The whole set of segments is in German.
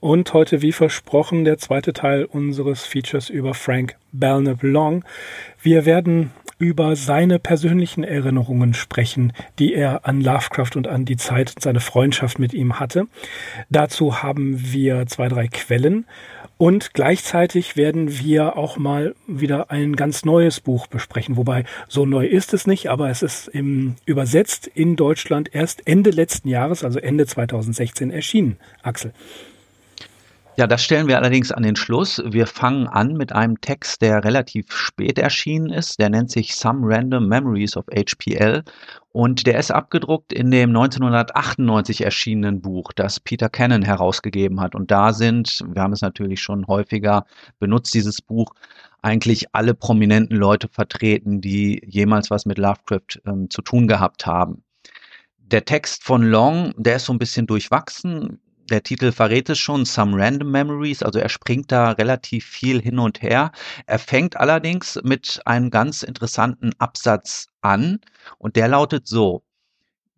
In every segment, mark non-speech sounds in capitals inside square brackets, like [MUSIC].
Und heute, wie versprochen, der zweite Teil unseres Features über Frank Belknap Long. Wir werden über seine persönlichen Erinnerungen sprechen, die er an Lovecraft und an die Zeit und seine Freundschaft mit ihm hatte. Dazu haben wir zwei, drei Quellen. Und gleichzeitig werden wir auch mal wieder ein ganz neues Buch besprechen. Wobei so neu ist es nicht, aber es ist im, übersetzt in Deutschland erst Ende letzten Jahres, also Ende 2016 erschienen. Axel. Ja, das stellen wir allerdings an den Schluss. Wir fangen an mit einem Text, der relativ spät erschienen ist. Der nennt sich Some Random Memories of HPL und der ist abgedruckt in dem 1998 erschienenen Buch, das Peter Cannon herausgegeben hat. Und da sind, wir haben es natürlich schon häufiger benutzt, dieses Buch, eigentlich alle prominenten Leute vertreten, die jemals was mit Lovecraft ähm, zu tun gehabt haben. Der Text von Long, der ist so ein bisschen durchwachsen der Titel verrät es schon, Some Random Memories, also er springt da relativ viel hin und her. Er fängt allerdings mit einem ganz interessanten Absatz an und der lautet so.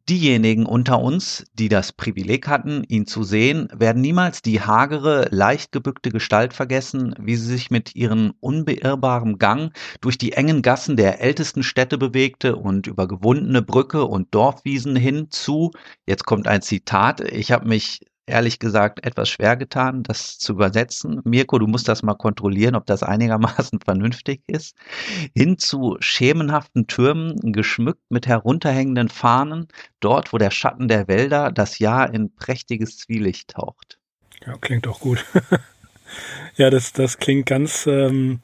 Diejenigen unter uns, die das Privileg hatten, ihn zu sehen, werden niemals die hagere, leicht gebückte Gestalt vergessen, wie sie sich mit ihrem unbeirrbaren Gang durch die engen Gassen der ältesten Städte bewegte und über gewundene Brücke und Dorfwiesen hin zu, jetzt kommt ein Zitat, ich habe mich ehrlich gesagt etwas schwer getan, das zu übersetzen. Mirko, du musst das mal kontrollieren, ob das einigermaßen [LAUGHS] vernünftig ist. Hin zu schemenhaften Türmen, geschmückt mit herunterhängenden Fahnen, dort, wo der Schatten der Wälder das Jahr in prächtiges Zwielicht taucht. Ja, klingt auch gut. [LAUGHS] ja, das, das klingt ganz ähm,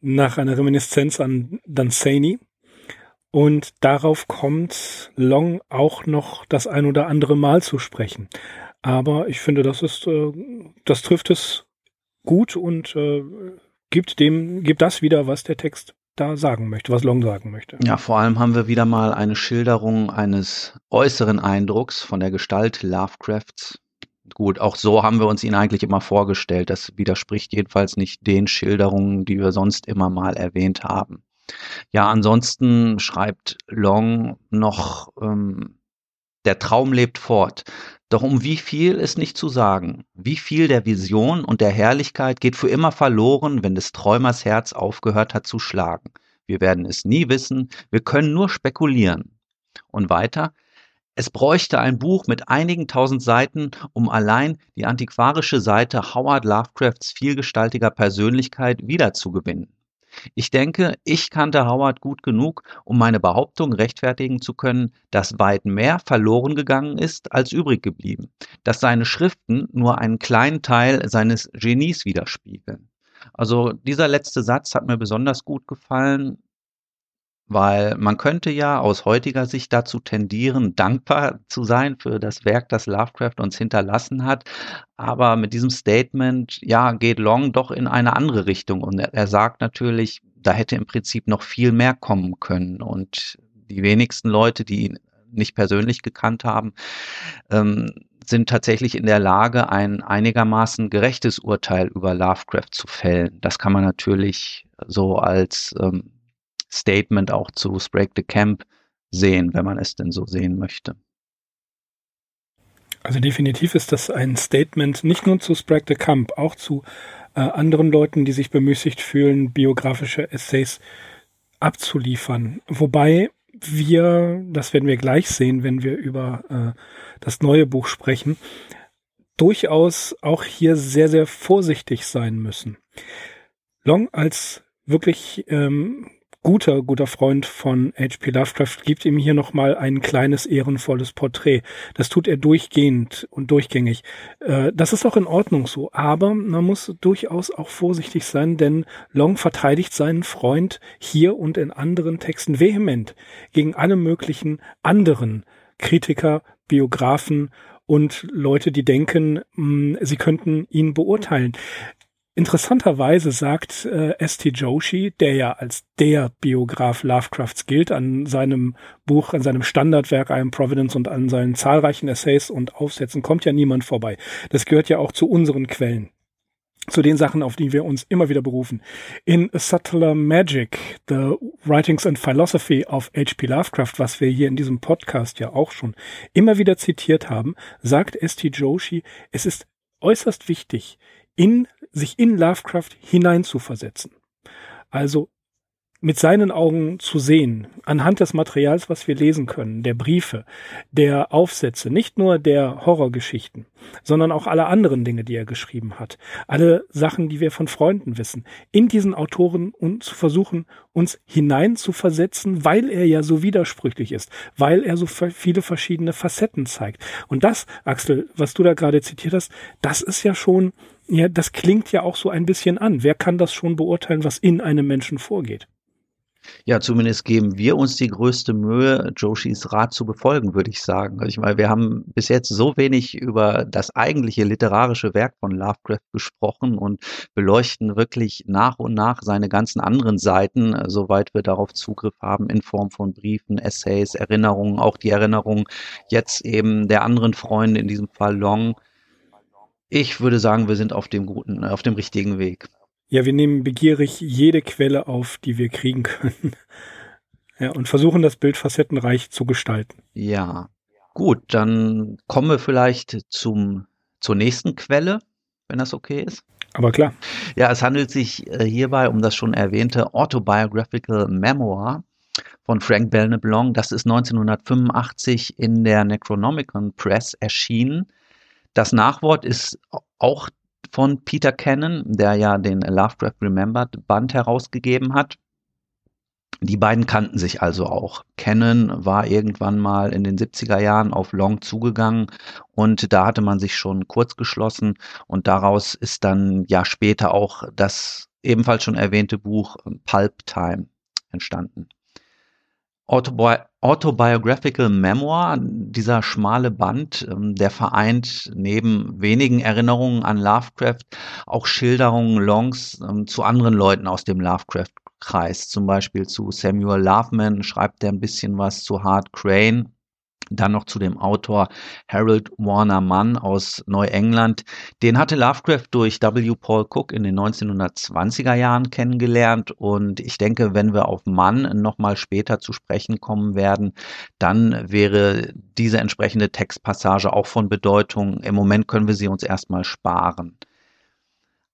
nach einer Reminiszenz an Dunsany. Und darauf kommt Long auch noch das ein oder andere Mal zu sprechen. Aber ich finde, das ist, äh, das trifft es gut und äh, gibt dem, gibt das wieder, was der Text da sagen möchte, was Long sagen möchte. Ja, vor allem haben wir wieder mal eine Schilderung eines äußeren Eindrucks von der Gestalt Lovecrafts. Gut, auch so haben wir uns ihn eigentlich immer vorgestellt. Das widerspricht jedenfalls nicht den Schilderungen, die wir sonst immer mal erwähnt haben. Ja, ansonsten schreibt Long noch, ähm, der Traum lebt fort. Doch um wie viel ist nicht zu sagen. Wie viel der Vision und der Herrlichkeit geht für immer verloren, wenn des Träumers Herz aufgehört hat zu schlagen. Wir werden es nie wissen, wir können nur spekulieren. Und weiter, es bräuchte ein Buch mit einigen tausend Seiten, um allein die antiquarische Seite Howard Lovecrafts vielgestaltiger Persönlichkeit wiederzugewinnen. Ich denke, ich kannte Howard gut genug, um meine Behauptung rechtfertigen zu können, dass weit mehr verloren gegangen ist als übrig geblieben, dass seine Schriften nur einen kleinen Teil seines Genies widerspiegeln. Also dieser letzte Satz hat mir besonders gut gefallen, weil man könnte ja aus heutiger Sicht dazu tendieren, dankbar zu sein für das Werk, das Lovecraft uns hinterlassen hat. Aber mit diesem Statement, ja, geht Long doch in eine andere Richtung. Und er, sagt natürlich, da hätte im Prinzip noch viel mehr kommen können. Und die wenigsten Leute, die ihn nicht persönlich gekannt haben, ähm, sind tatsächlich in der Lage, ein einigermaßen gerechtes Urteil über Lovecraft zu fällen. Das kann man natürlich so als ähm, Statement auch zu Break the Camp sehen, wenn man es denn so sehen möchte. Also definitiv ist das ein Statement nicht nur zu Sprague the Camp, auch zu äh, anderen Leuten, die sich bemüßigt fühlen, biografische Essays abzuliefern. Wobei wir, das werden wir gleich sehen, wenn wir über äh, das neue Buch sprechen, durchaus auch hier sehr, sehr vorsichtig sein müssen. Long als wirklich ähm, guter, guter Freund von H.P. Lovecraft gibt ihm hier nochmal ein kleines, ehrenvolles Porträt. Das tut er durchgehend und durchgängig. Äh, das ist auch in Ordnung so, aber man muss durchaus auch vorsichtig sein, denn Long verteidigt seinen Freund hier und in anderen Texten vehement gegen alle möglichen anderen Kritiker, Biografen und Leute, die denken, mh, sie könnten ihn beurteilen. Interessanterweise sagt äh, S.T. Joshi, der ja als der Biograf Lovecrafts gilt, an seinem Buch, an seinem Standardwerk I Am Providence und an seinen zahlreichen Essays und Aufsätzen kommt ja niemand vorbei. Das gehört ja auch zu unseren Quellen zu den Sachen, auf die wir uns immer wieder berufen. In Subtler Magic, The Writings and Philosophy of H.P. Lovecraft, was wir hier in diesem Podcast ja auch schon immer wieder zitiert haben, sagt S.T. Joshi, es ist äußerst wichtig, in, sich in Lovecraft hineinzuversetzen. Also mit seinen Augen zu sehen, anhand des Materials, was wir lesen können, der Briefe, der Aufsätze, nicht nur der Horrorgeschichten, sondern auch alle anderen Dinge, die er geschrieben hat, alle Sachen, die wir von Freunden wissen, in diesen Autoren und zu versuchen, uns hinein zu versetzen, weil er ja so widersprüchlich ist, weil er so viele verschiedene Facetten zeigt. Und das, Axel, was du da gerade zitiert hast, das ist ja schon, ja, das klingt ja auch so ein bisschen an. Wer kann das schon beurteilen, was in einem Menschen vorgeht? Ja, zumindest geben wir uns die größte Mühe, Joshis Rat zu befolgen, würde ich sagen. Also ich meine, wir haben bis jetzt so wenig über das eigentliche literarische Werk von Lovecraft gesprochen und beleuchten wirklich nach und nach seine ganzen anderen Seiten, soweit wir darauf Zugriff haben, in Form von Briefen, Essays, Erinnerungen, auch die Erinnerungen jetzt eben der anderen Freunde, in diesem Fall Long. Ich würde sagen, wir sind auf dem guten, auf dem richtigen Weg. Ja, wir nehmen begierig jede Quelle auf, die wir kriegen können. [LAUGHS] ja, und versuchen das Bild facettenreich zu gestalten. Ja. Gut, dann kommen wir vielleicht zum, zur nächsten Quelle, wenn das okay ist. Aber klar. Ja, es handelt sich äh, hierbei um das schon erwähnte Autobiographical Memoir von Frank Belknap Das ist 1985 in der Necronomicon Press erschienen. Das Nachwort ist auch von Peter Cannon, der ja den Lovecraft Remembered Band herausgegeben hat. Die beiden kannten sich also auch. Cannon war irgendwann mal in den 70er Jahren auf Long zugegangen und da hatte man sich schon kurz geschlossen und daraus ist dann ja später auch das ebenfalls schon erwähnte Buch Pulp Time entstanden. Autobi Autobiographical Memoir, dieser schmale Band, ähm, der vereint neben wenigen Erinnerungen an Lovecraft auch Schilderungen Longs ähm, zu anderen Leuten aus dem Lovecraft-Kreis. Zum Beispiel zu Samuel Loveman schreibt er ein bisschen was, zu Hart Crane dann noch zu dem Autor Harold Warner Mann aus Neuengland. Den hatte Lovecraft durch W. Paul Cook in den 1920er Jahren kennengelernt und ich denke, wenn wir auf Mann nochmal später zu sprechen kommen werden, dann wäre diese entsprechende Textpassage auch von Bedeutung. Im Moment können wir sie uns erstmal sparen.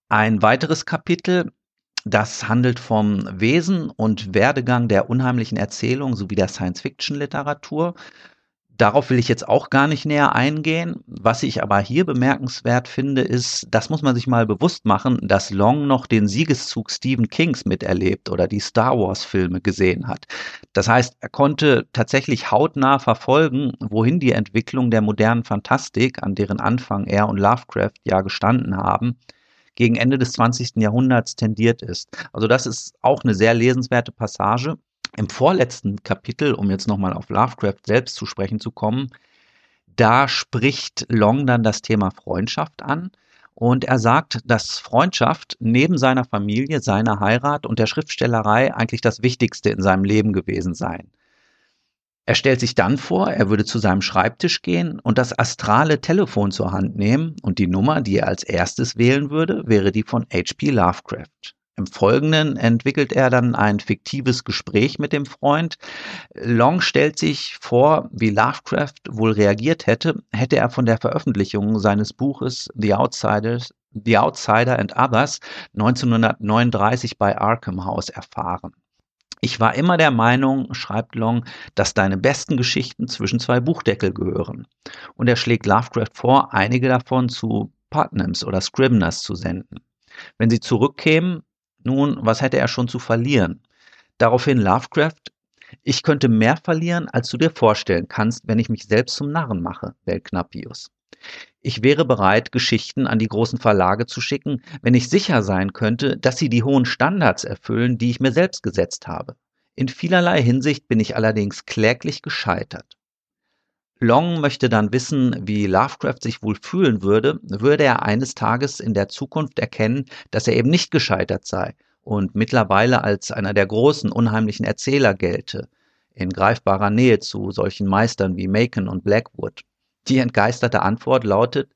Ein weiteres Kapitel das handelt vom Wesen und Werdegang der unheimlichen Erzählung sowie der Science-Fiction-Literatur. Darauf will ich jetzt auch gar nicht näher eingehen. Was ich aber hier bemerkenswert finde, ist, das muss man sich mal bewusst machen, dass Long noch den Siegeszug Stephen Kings miterlebt oder die Star Wars Filme gesehen hat. Das heißt, er konnte tatsächlich hautnah verfolgen, wohin die Entwicklung der modernen Fantastik, an deren Anfang er und Lovecraft ja gestanden haben, gegen Ende des 20. Jahrhunderts tendiert ist. Also das ist auch eine sehr lesenswerte Passage. Im vorletzten Kapitel, um jetzt nochmal auf Lovecraft selbst zu sprechen zu kommen, da spricht Long dann das Thema Freundschaft an. Und er sagt, dass Freundschaft neben seiner Familie, seiner Heirat und der Schriftstellerei eigentlich das Wichtigste in seinem Leben gewesen sei. Er stellt sich dann vor, er würde zu seinem Schreibtisch gehen und das astrale Telefon zur Hand nehmen und die Nummer, die er als erstes wählen würde, wäre die von H.P. Lovecraft. Im Folgenden entwickelt er dann ein fiktives Gespräch mit dem Freund. Long stellt sich vor, wie Lovecraft wohl reagiert hätte, hätte er von der Veröffentlichung seines Buches The Outsiders, The Outsider and Others 1939 bei Arkham House erfahren. Ich war immer der Meinung, schreibt Long, dass deine besten Geschichten zwischen zwei Buchdeckel gehören. Und er schlägt Lovecraft vor, einige davon zu Putnams oder Scribners zu senden. Wenn sie zurückkämen, nun, was hätte er schon zu verlieren? Daraufhin Lovecraft, ich könnte mehr verlieren, als du dir vorstellen kannst, wenn ich mich selbst zum Narren mache, Belknapius. Ich wäre bereit, Geschichten an die großen Verlage zu schicken, wenn ich sicher sein könnte, dass sie die hohen Standards erfüllen, die ich mir selbst gesetzt habe. In vielerlei Hinsicht bin ich allerdings kläglich gescheitert. Long möchte dann wissen, wie Lovecraft sich wohl fühlen würde, würde er eines Tages in der Zukunft erkennen, dass er eben nicht gescheitert sei und mittlerweile als einer der großen, unheimlichen Erzähler gelte, in greifbarer Nähe zu solchen Meistern wie Macon und Blackwood. Die entgeisterte Antwort lautet,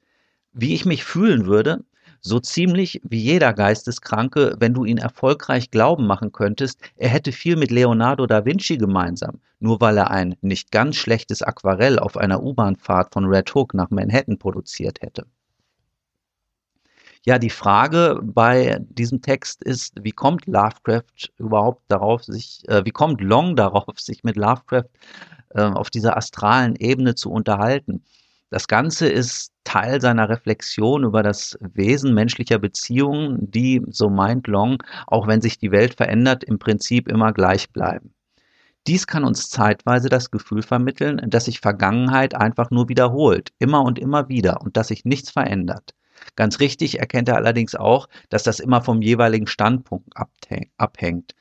wie ich mich fühlen würde, so ziemlich wie jeder Geisteskranke, wenn du ihn erfolgreich glauben machen könntest, er hätte viel mit Leonardo da Vinci gemeinsam, nur weil er ein nicht ganz schlechtes Aquarell auf einer U-Bahn-Fahrt von Red Hook nach Manhattan produziert hätte. Ja, die Frage bei diesem Text ist, wie kommt Lovecraft überhaupt darauf, sich, äh, wie kommt Long [LAUGHS] darauf, sich mit Lovecraft äh, auf dieser astralen Ebene zu unterhalten? Das Ganze ist Teil seiner Reflexion über das Wesen menschlicher Beziehungen, die, so meint Long, auch wenn sich die Welt verändert, im Prinzip immer gleich bleiben. Dies kann uns zeitweise das Gefühl vermitteln, dass sich Vergangenheit einfach nur wiederholt, immer und immer wieder, und dass sich nichts verändert. Ganz richtig erkennt er allerdings auch, dass das immer vom jeweiligen Standpunkt abhängt.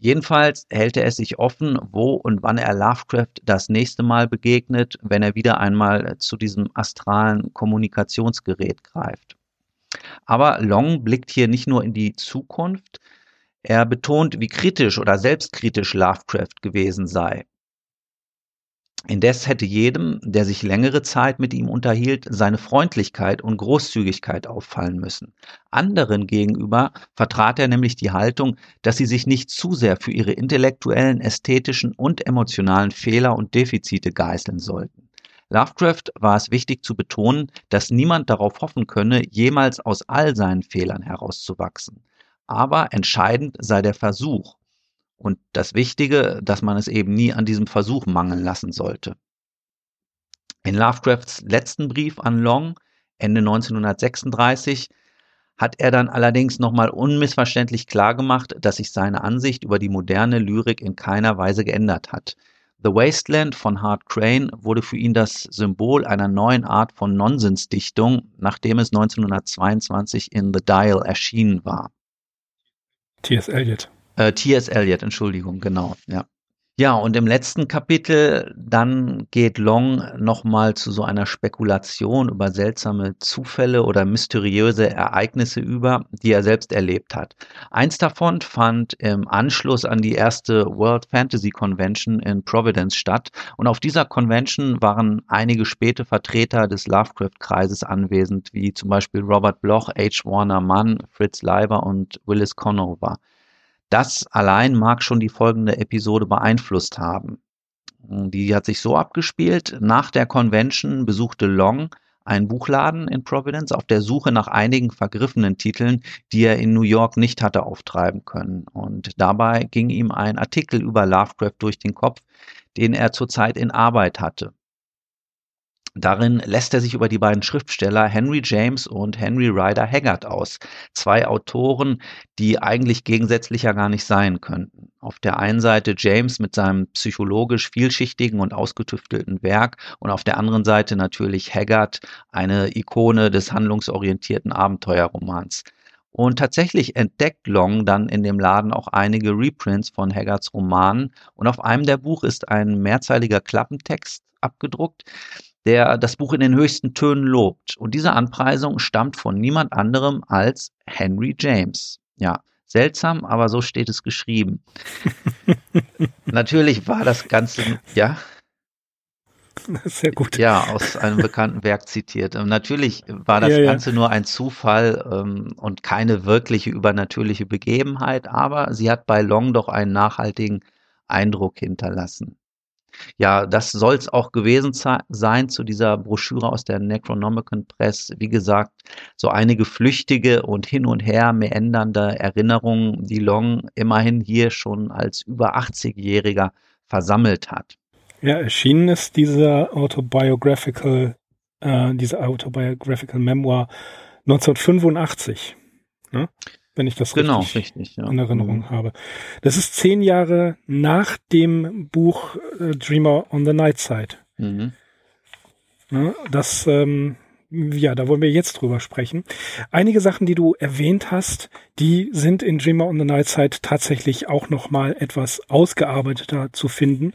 Jedenfalls hält er es sich offen, wo und wann er Lovecraft das nächste Mal begegnet, wenn er wieder einmal zu diesem astralen Kommunikationsgerät greift. Aber Long blickt hier nicht nur in die Zukunft, er betont, wie kritisch oder selbstkritisch Lovecraft gewesen sei. Indes hätte jedem, der sich längere Zeit mit ihm unterhielt, seine Freundlichkeit und Großzügigkeit auffallen müssen. Anderen gegenüber vertrat er nämlich die Haltung, dass sie sich nicht zu sehr für ihre intellektuellen, ästhetischen und emotionalen Fehler und Defizite geißeln sollten. Lovecraft war es wichtig zu betonen, dass niemand darauf hoffen könne, jemals aus all seinen Fehlern herauszuwachsen. Aber entscheidend sei der Versuch, und das Wichtige, dass man es eben nie an diesem Versuch mangeln lassen sollte. In Lovecrafts letzten Brief an Long, Ende 1936, hat er dann allerdings nochmal unmissverständlich klargemacht, dass sich seine Ansicht über die moderne Lyrik in keiner Weise geändert hat. The Wasteland von Hart Crane wurde für ihn das Symbol einer neuen Art von Nonsensdichtung, nachdem es 1922 in The Dial erschienen war. T.S. Eliot. Äh, T.S. Eliot, Entschuldigung, genau, ja. Ja, und im letzten Kapitel dann geht Long nochmal zu so einer Spekulation über seltsame Zufälle oder mysteriöse Ereignisse über, die er selbst erlebt hat. Eins davon fand im Anschluss an die erste World Fantasy Convention in Providence statt und auf dieser Convention waren einige späte Vertreter des Lovecraft-Kreises anwesend, wie zum Beispiel Robert Bloch, H. Warner Mann, Fritz Leiber und Willis Conover. Das allein mag schon die folgende Episode beeinflusst haben. Die hat sich so abgespielt. Nach der Convention besuchte Long einen Buchladen in Providence auf der Suche nach einigen vergriffenen Titeln, die er in New York nicht hatte auftreiben können. Und dabei ging ihm ein Artikel über Lovecraft durch den Kopf, den er zurzeit in Arbeit hatte. Darin lässt er sich über die beiden Schriftsteller Henry James und Henry Ryder Haggard aus. Zwei Autoren, die eigentlich gegensätzlicher gar nicht sein könnten. Auf der einen Seite James mit seinem psychologisch vielschichtigen und ausgetüftelten Werk und auf der anderen Seite natürlich Haggard, eine Ikone des handlungsorientierten Abenteuerromans. Und tatsächlich entdeckt Long dann in dem Laden auch einige Reprints von Haggards Romanen und auf einem der Buch ist ein mehrzeiliger Klappentext abgedruckt, der das Buch in den höchsten Tönen lobt. Und diese Anpreisung stammt von niemand anderem als Henry James. Ja, seltsam, aber so steht es geschrieben. [LAUGHS] Natürlich war das Ganze, ja. Sehr gut. Ja, aus einem bekannten Werk zitiert. Ähm, natürlich war das ja, Ganze ja. nur ein Zufall ähm, und keine wirkliche übernatürliche Begebenheit, aber sie hat bei Long doch einen nachhaltigen Eindruck hinterlassen. Ja, das soll es auch gewesen sein zu dieser Broschüre aus der Necronomicon Press. Wie gesagt, so einige flüchtige und hin und her meändernde Erinnerungen, die Long immerhin hier schon als über 80-Jähriger versammelt hat. Ja, erschienen ist dieser autobiographical, äh, diese autobiographical Memoir 1985. Ne? Wenn ich das genau, richtig, richtig ja. in Erinnerung mhm. habe. Das ist zehn Jahre nach dem Buch äh, Dreamer on the Night Side. Mhm. Ja, das, ähm, ja, da wollen wir jetzt drüber sprechen. Einige Sachen, die du erwähnt hast, die sind in Dreamer on the Night Side tatsächlich auch noch mal etwas ausgearbeiteter zu finden.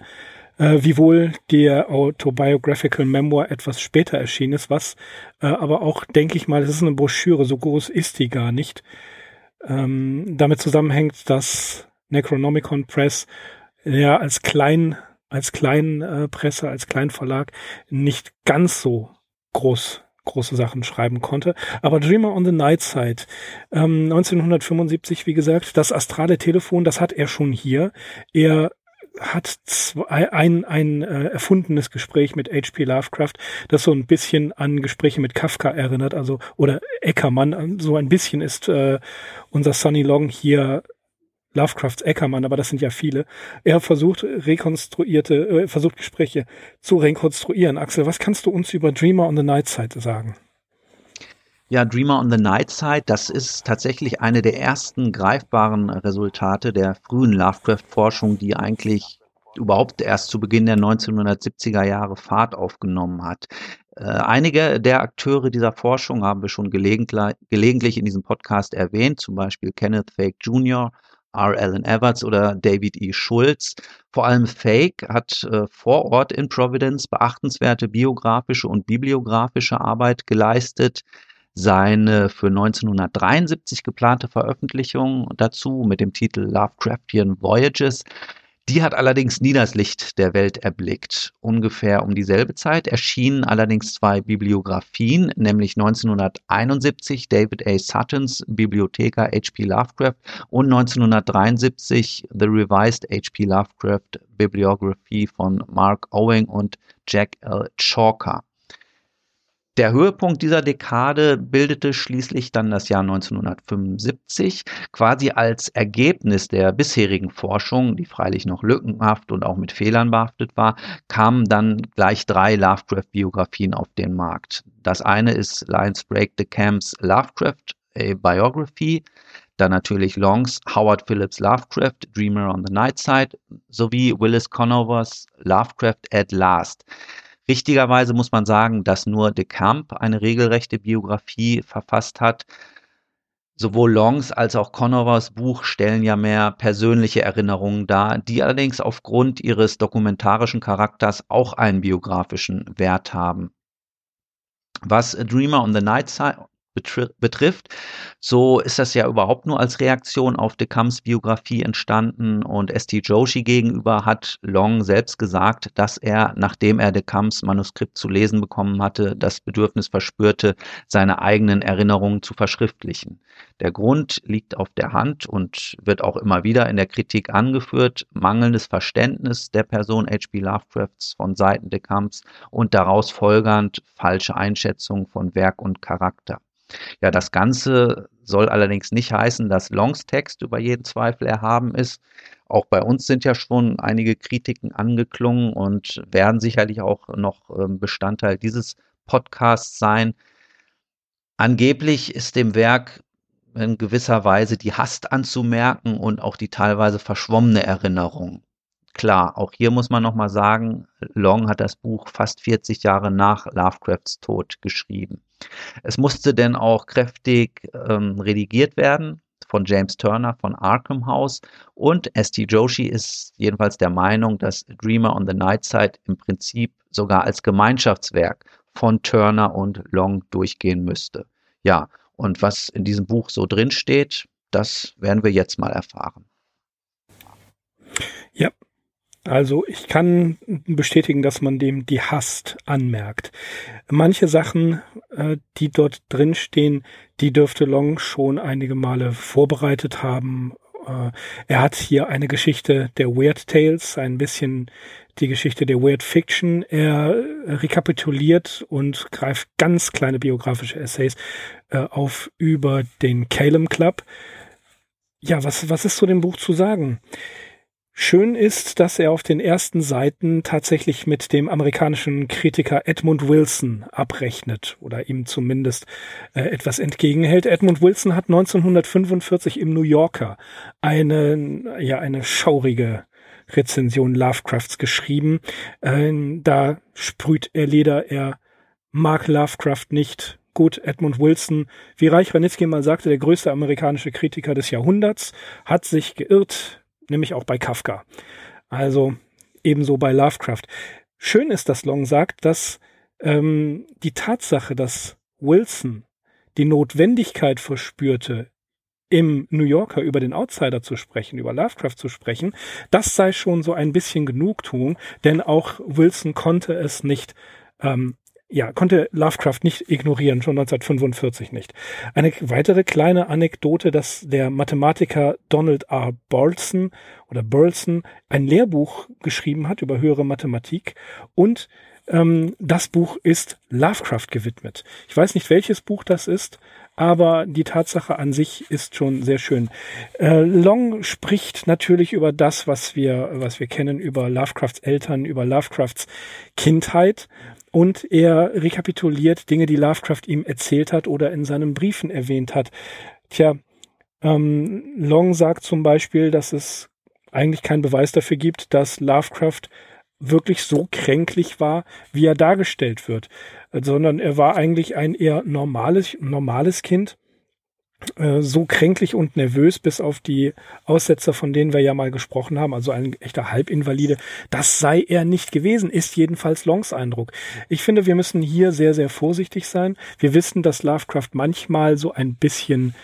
äh, wiewohl der Autobiographical Memoir etwas später erschienen ist, was äh, aber auch, denke ich mal, das ist eine Broschüre, so groß ist die gar nicht, ähm, damit zusammenhängt, dass Necronomicon Press ja als klein, als Kleinpresse, äh, als Kleinverlag nicht ganz so groß große Sachen schreiben konnte. Aber Dreamer on the Night Side, ähm, 1975, wie gesagt, das astrale Telefon, das hat er schon hier. Er hat zwei, ein, ein äh, erfundenes Gespräch mit H.P. Lovecraft, das so ein bisschen an Gespräche mit Kafka erinnert, also oder Eckermann, so ein bisschen ist äh, unser Sunny Long hier Lovecrafts Eckermann, aber das sind ja viele. Er versucht rekonstruierte, äh, versucht Gespräche zu rekonstruieren. Axel, was kannst du uns über Dreamer on the Night Side sagen? Ja, Dreamer on the Night Side, das ist tatsächlich eine der ersten greifbaren Resultate der frühen Lovecraft-Forschung, die eigentlich überhaupt erst zu Beginn der 1970er Jahre Fahrt aufgenommen hat. Äh, einige der Akteure dieser Forschung haben wir schon gelegentlich, gelegentlich in diesem Podcast erwähnt, zum Beispiel Kenneth Fake Jr., R. Allen Everts oder David E. Schulz. Vor allem Fake hat äh, vor Ort in Providence beachtenswerte biografische und bibliografische Arbeit geleistet. Seine für 1973 geplante Veröffentlichung dazu mit dem Titel Lovecraftian Voyages die hat allerdings nie das Licht der Welt erblickt. Ungefähr um dieselbe Zeit erschienen allerdings zwei Bibliografien, nämlich 1971 David A. Suttons Bibliotheker H.P. Lovecraft und 1973 The Revised H.P. Lovecraft Bibliography von Mark Owing und Jack L. Chalker. Der Höhepunkt dieser Dekade bildete schließlich dann das Jahr 1975, quasi als Ergebnis der bisherigen Forschung, die freilich noch lückenhaft und auch mit Fehlern behaftet war, kamen dann gleich drei Lovecraft-Biografien auf den Markt. Das eine ist Lions Break the Camps Lovecraft, a Biography, dann natürlich Longs Howard Phillips Lovecraft, Dreamer on the Night Side, sowie Willis Conovers Lovecraft at Last. Richtigerweise muss man sagen, dass nur de Camp eine regelrechte Biografie verfasst hat. Sowohl Longs als auch Conovers Buch stellen ja mehr persönliche Erinnerungen dar, die allerdings aufgrund ihres dokumentarischen Charakters auch einen biografischen Wert haben. Was Dreamer on the Night betrifft, so ist das ja überhaupt nur als Reaktion auf Decams Biografie entstanden und S.T. Joshi gegenüber hat Long selbst gesagt, dass er, nachdem er Decams Manuskript zu lesen bekommen hatte, das Bedürfnis verspürte, seine eigenen Erinnerungen zu verschriftlichen. Der Grund liegt auf der Hand und wird auch immer wieder in der Kritik angeführt, mangelndes Verständnis der Person H.P. Lovecrafts von Seiten Decams und daraus folgernd falsche Einschätzung von Werk und Charakter. Ja, das Ganze soll allerdings nicht heißen, dass Longs Text über jeden Zweifel erhaben ist. Auch bei uns sind ja schon einige Kritiken angeklungen und werden sicherlich auch noch ähm, Bestandteil dieses Podcasts sein. Angeblich ist dem Werk in gewisser Weise die Hast anzumerken und auch die teilweise verschwommene Erinnerung. Klar, auch hier muss man nochmal sagen, Long hat das Buch fast 40 Jahre nach Lovecrafts Tod geschrieben. Es musste denn auch kräftig ähm, redigiert werden von James Turner von Arkham House und S.T. Joshi ist jedenfalls der Meinung, dass Dreamer on the Night Side im Prinzip sogar als Gemeinschaftswerk von Turner und Long durchgehen müsste. Ja, und was in diesem Buch so drin steht, das werden wir jetzt mal erfahren. Ja, also ich kann bestätigen, dass man dem die Hast anmerkt. Manche Sachen, äh, die dort drin stehen, die dürfte Long schon einige Male vorbereitet haben. Äh, er hat hier eine Geschichte der Weird Tales, ein bisschen die Geschichte der Weird Fiction. Er rekapituliert und greift ganz kleine biografische Essays äh, auf über den Calum Club. Ja, was, was ist zu dem Buch zu sagen? Schön ist, dass er auf den ersten Seiten tatsächlich mit dem amerikanischen Kritiker Edmund Wilson abrechnet oder ihm zumindest äh, etwas entgegenhält. Edmund Wilson hat 1945 im New Yorker eine, ja, eine schaurige Rezension Lovecrafts geschrieben. Äh, da sprüht er Leder, er mag Lovecraft nicht. Gut, Edmund Wilson, wie Reich Ranitzky mal sagte, der größte amerikanische Kritiker des Jahrhunderts, hat sich geirrt, nämlich auch bei Kafka. Also ebenso bei Lovecraft. Schön ist, dass Long sagt, dass ähm, die Tatsache, dass Wilson die Notwendigkeit verspürte, im New Yorker über den Outsider zu sprechen, über Lovecraft zu sprechen, das sei schon so ein bisschen Genugtuung, denn auch Wilson konnte es nicht ähm, ja, konnte Lovecraft nicht ignorieren, schon 1945 nicht. Eine weitere kleine Anekdote, dass der Mathematiker Donald R. Burleson oder Burleson ein Lehrbuch geschrieben hat über höhere Mathematik und ähm, das Buch ist Lovecraft gewidmet. Ich weiß nicht, welches Buch das ist, aber die Tatsache an sich ist schon sehr schön. Äh, Long spricht natürlich über das, was wir, was wir kennen, über Lovecrafts Eltern, über Lovecrafts Kindheit und er rekapituliert Dinge, die Lovecraft ihm erzählt hat oder in seinen Briefen erwähnt hat. Tja, ähm, Long sagt zum Beispiel, dass es eigentlich keinen Beweis dafür gibt, dass Lovecraft wirklich so kränklich war, wie er dargestellt wird, sondern er war eigentlich ein eher normales, normales Kind, so kränklich und nervös, bis auf die Aussetzer, von denen wir ja mal gesprochen haben, also ein echter Halbinvalide, das sei er nicht gewesen, ist jedenfalls Longs Eindruck. Ich finde, wir müssen hier sehr, sehr vorsichtig sein. Wir wissen, dass Lovecraft manchmal so ein bisschen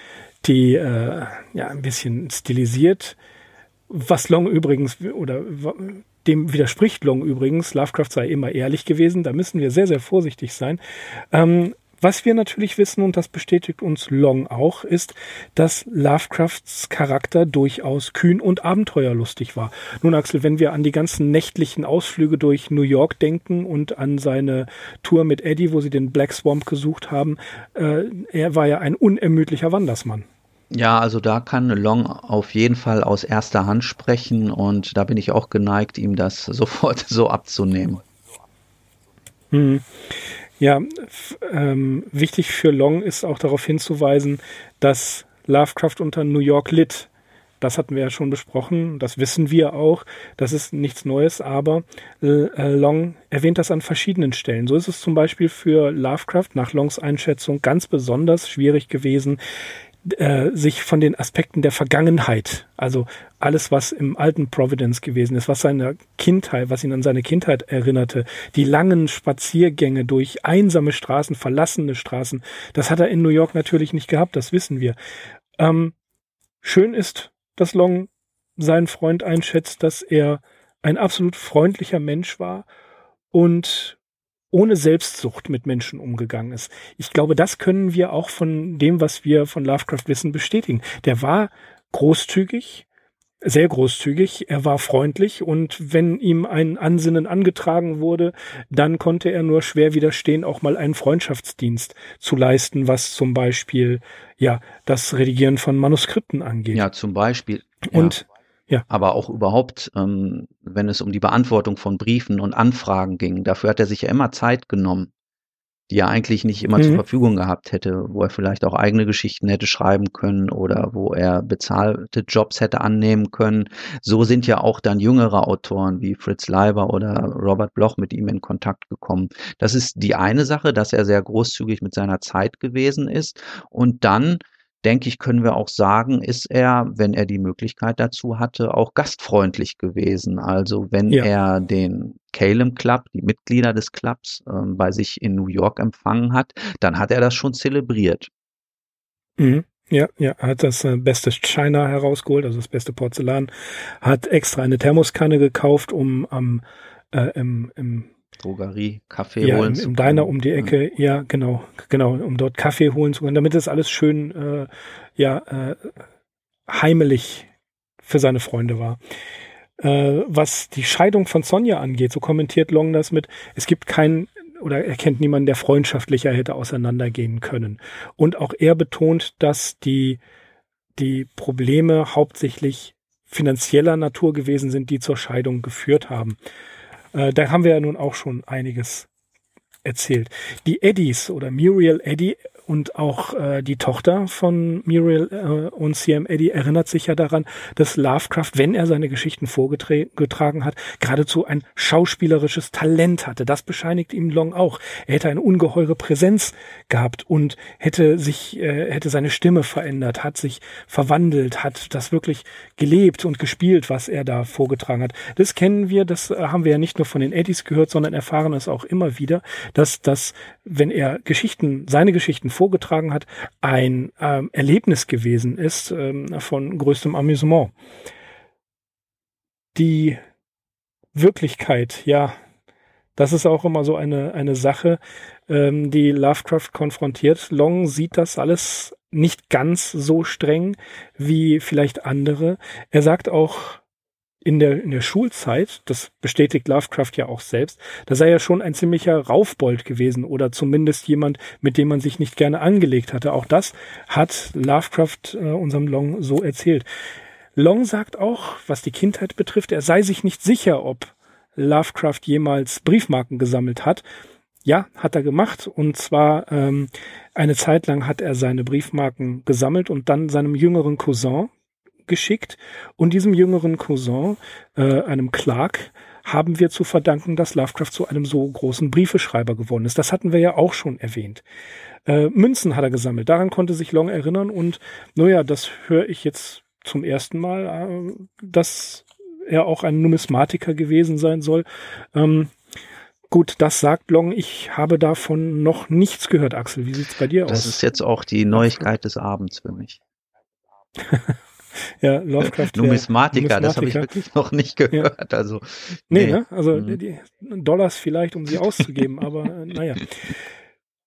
die, äh, ja, ein bisschen stilisiert, was Long übrigens, oder dem widerspricht Long übrigens, Lovecraft sei immer ehrlich gewesen, da müssen wir sehr, sehr vorsichtig sein. Ähm, was wir natürlich wissen, und das bestätigt uns Long auch, ist, dass Lovecrafts Charakter durchaus kühn und abenteuerlustig war. Nun, Axel, wenn wir an die ganzen nächtlichen Ausflüge durch New York denken und an seine Tour mit Eddie, wo sie den Black Swamp gesucht haben, äh, er war ja ein unermüdlicher Wandersmann. Ja, also da kann Long auf jeden Fall aus erster Hand sprechen und da bin ich auch geneigt, ihm das [LAUGHS] sofort so abzunehmen. Hm. Ja, ähm, wichtig für Long ist auch darauf hinzuweisen, dass Lovecraft unter New York litt. Das hatten wir ja schon besprochen, das wissen wir auch, das ist nichts Neues, aber äh, Long erwähnt das an verschiedenen Stellen. So ist es zum Beispiel für Lovecraft nach Longs Einschätzung ganz besonders schwierig gewesen, äh, sich von den Aspekten der Vergangenheit, also alles, was im alten Providence gewesen ist, was seine Kindheit, was ihn an seine Kindheit erinnerte, die langen Spaziergänge durch einsame Straßen, verlassene Straßen, das hat er in New York natürlich nicht gehabt, das wissen wir. Ähm, schön ist, dass Long seinen Freund einschätzt, dass er ein absolut freundlicher Mensch war und ohne Selbstsucht mit Menschen umgegangen ist. Ich glaube, das können wir auch von dem, was wir von Lovecraft wissen, bestätigen. Der war großzügig, sehr großzügig, er war freundlich und wenn ihm ein Ansinnen angetragen wurde, dann konnte er nur schwer widerstehen, auch mal einen Freundschaftsdienst zu leisten, was zum Beispiel ja das Redigieren von Manuskripten angeht. Ja, zum Beispiel. Und ja. Ja. Aber auch überhaupt, ähm, wenn es um die Beantwortung von Briefen und Anfragen ging, dafür hat er sich ja immer Zeit genommen, die er eigentlich nicht immer mhm. zur Verfügung gehabt hätte, wo er vielleicht auch eigene Geschichten hätte schreiben können oder wo er bezahlte Jobs hätte annehmen können. So sind ja auch dann jüngere Autoren wie Fritz Leiber oder Robert Bloch mit ihm in Kontakt gekommen. Das ist die eine Sache, dass er sehr großzügig mit seiner Zeit gewesen ist und dann denke ich, können wir auch sagen, ist er, wenn er die Möglichkeit dazu hatte, auch gastfreundlich gewesen. Also wenn ja. er den Calem Club, die Mitglieder des Clubs ähm, bei sich in New York empfangen hat, dann hat er das schon zelebriert. Mhm. Ja, ja, hat das äh, beste China herausgeholt, also das beste Porzellan, hat extra eine Thermoskanne gekauft, um am äh, im, im Drogerie, Kaffee ja, holen. Im, im Diner um die Ecke, ja. ja, genau, genau, um dort Kaffee holen zu können, damit es alles schön, äh, ja, äh, heimelig für seine Freunde war. Äh, was die Scheidung von Sonja angeht, so kommentiert Long das mit, es gibt keinen oder er kennt niemanden, der freundschaftlicher hätte auseinandergehen können. Und auch er betont, dass die, die Probleme hauptsächlich finanzieller Natur gewesen sind, die zur Scheidung geführt haben. Äh, da haben wir ja nun auch schon einiges erzählt. Die Eddies oder Muriel Eddy und auch äh, die Tochter von Muriel äh, und CM Eddy erinnert sich ja daran, dass Lovecraft, wenn er seine Geschichten vorgetragen hat, geradezu ein schauspielerisches Talent hatte. Das bescheinigt ihm Long auch. Er hätte eine ungeheure Präsenz gehabt und hätte sich, äh, hätte seine Stimme verändert, hat sich verwandelt, hat das wirklich gelebt und gespielt, was er da vorgetragen hat. Das kennen wir, das haben wir ja nicht nur von den Eddies gehört, sondern erfahren es auch immer wieder, dass das, wenn er Geschichten, seine Geschichten vorgetragen hat, ein ähm, Erlebnis gewesen ist ähm, von größtem Amüsement. Die Wirklichkeit, ja, das ist auch immer so eine, eine Sache, ähm, die Lovecraft konfrontiert. Long sieht das alles nicht ganz so streng wie vielleicht andere. Er sagt auch, in der, in der Schulzeit, das bestätigt Lovecraft ja auch selbst, da sei er schon ein ziemlicher Raufbold gewesen oder zumindest jemand, mit dem man sich nicht gerne angelegt hatte. Auch das hat Lovecraft äh, unserem Long so erzählt. Long sagt auch, was die Kindheit betrifft, er sei sich nicht sicher, ob Lovecraft jemals Briefmarken gesammelt hat. Ja, hat er gemacht. Und zwar ähm, eine Zeit lang hat er seine Briefmarken gesammelt und dann seinem jüngeren Cousin, geschickt und diesem jüngeren Cousin, äh, einem Clark, haben wir zu verdanken, dass Lovecraft zu einem so großen Briefeschreiber geworden ist. Das hatten wir ja auch schon erwähnt. Äh, Münzen hat er gesammelt. Daran konnte sich Long erinnern und naja, das höre ich jetzt zum ersten Mal, äh, dass er auch ein Numismatiker gewesen sein soll. Ähm, Gut, das sagt Long. Ich habe davon noch nichts gehört, Axel. Wie sieht's bei dir das aus? Das ist jetzt auch die Neuigkeit des Abends für mich. [LAUGHS] [LAUGHS] ja, Lovecraft. Numismatiker, das habe ich wirklich noch nicht gehört. Ja. Also, nee, nee ne? Also mhm. die Dollars vielleicht, um sie auszugeben, [LAUGHS] aber äh, naja.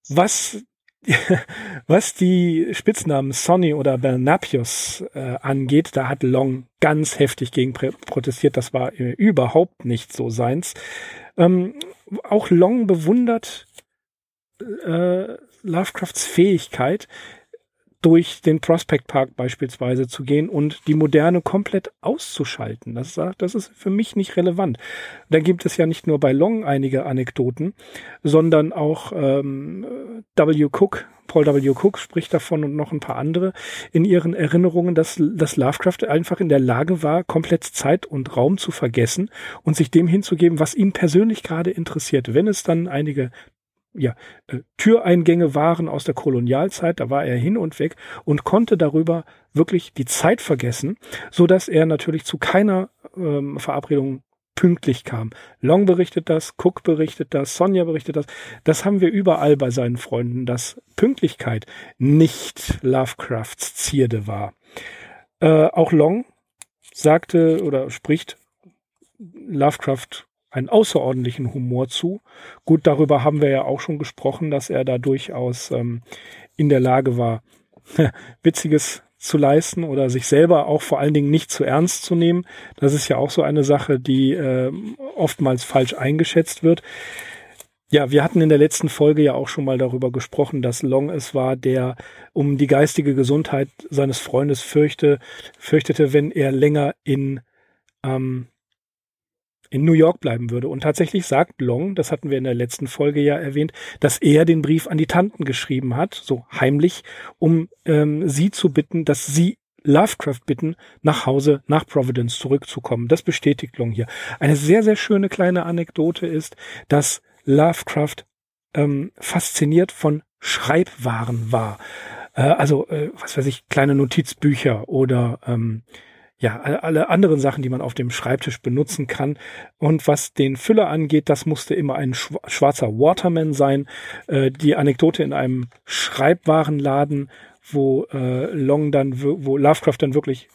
Was [LAUGHS] was die Spitznamen Sonny oder Bernapius äh, angeht, da hat Long ganz heftig gegen protestiert. Das war äh, überhaupt nicht so seins. Ähm, auch Long bewundert äh, Lovecrafts Fähigkeit, durch den Prospect Park beispielsweise zu gehen und die Moderne komplett auszuschalten. Das, das ist für mich nicht relevant. Da gibt es ja nicht nur bei Long einige Anekdoten, sondern auch ähm, W. Cook, Paul W. Cook spricht davon und noch ein paar andere in ihren Erinnerungen, dass, dass Lovecraft einfach in der Lage war, komplett Zeit und Raum zu vergessen und sich dem hinzugeben, was ihm persönlich gerade interessiert. Wenn es dann einige ja, äh, Türeingänge waren aus der Kolonialzeit, da war er hin und weg und konnte darüber wirklich die Zeit vergessen, so dass er natürlich zu keiner ähm, Verabredung pünktlich kam. Long berichtet das, Cook berichtet das, Sonja berichtet das. Das haben wir überall bei seinen Freunden, dass Pünktlichkeit nicht Lovecrafts Zierde war. Äh, auch Long sagte oder spricht Lovecraft einen außerordentlichen Humor zu. Gut, darüber haben wir ja auch schon gesprochen, dass er da durchaus ähm, in der Lage war, [LAUGHS] Witziges zu leisten oder sich selber auch vor allen Dingen nicht zu ernst zu nehmen. Das ist ja auch so eine Sache, die äh, oftmals falsch eingeschätzt wird. Ja, wir hatten in der letzten Folge ja auch schon mal darüber gesprochen, dass Long es war, der um die geistige Gesundheit seines Freundes fürchte, fürchtete, wenn er länger in ähm, in New York bleiben würde. Und tatsächlich sagt Long, das hatten wir in der letzten Folge ja erwähnt, dass er den Brief an die Tanten geschrieben hat, so heimlich, um ähm, sie zu bitten, dass sie Lovecraft bitten, nach Hause, nach Providence zurückzukommen. Das bestätigt Long hier. Eine sehr, sehr schöne kleine Anekdote ist, dass Lovecraft ähm, fasziniert von Schreibwaren war. Äh, also, äh, was weiß ich, kleine Notizbücher oder ähm, ja, alle anderen Sachen, die man auf dem Schreibtisch benutzen kann. Und was den Füller angeht, das musste immer ein schwarzer Waterman sein. Äh, die Anekdote in einem Schreibwarenladen, wo äh, Long dann, wo Lovecraft dann wirklich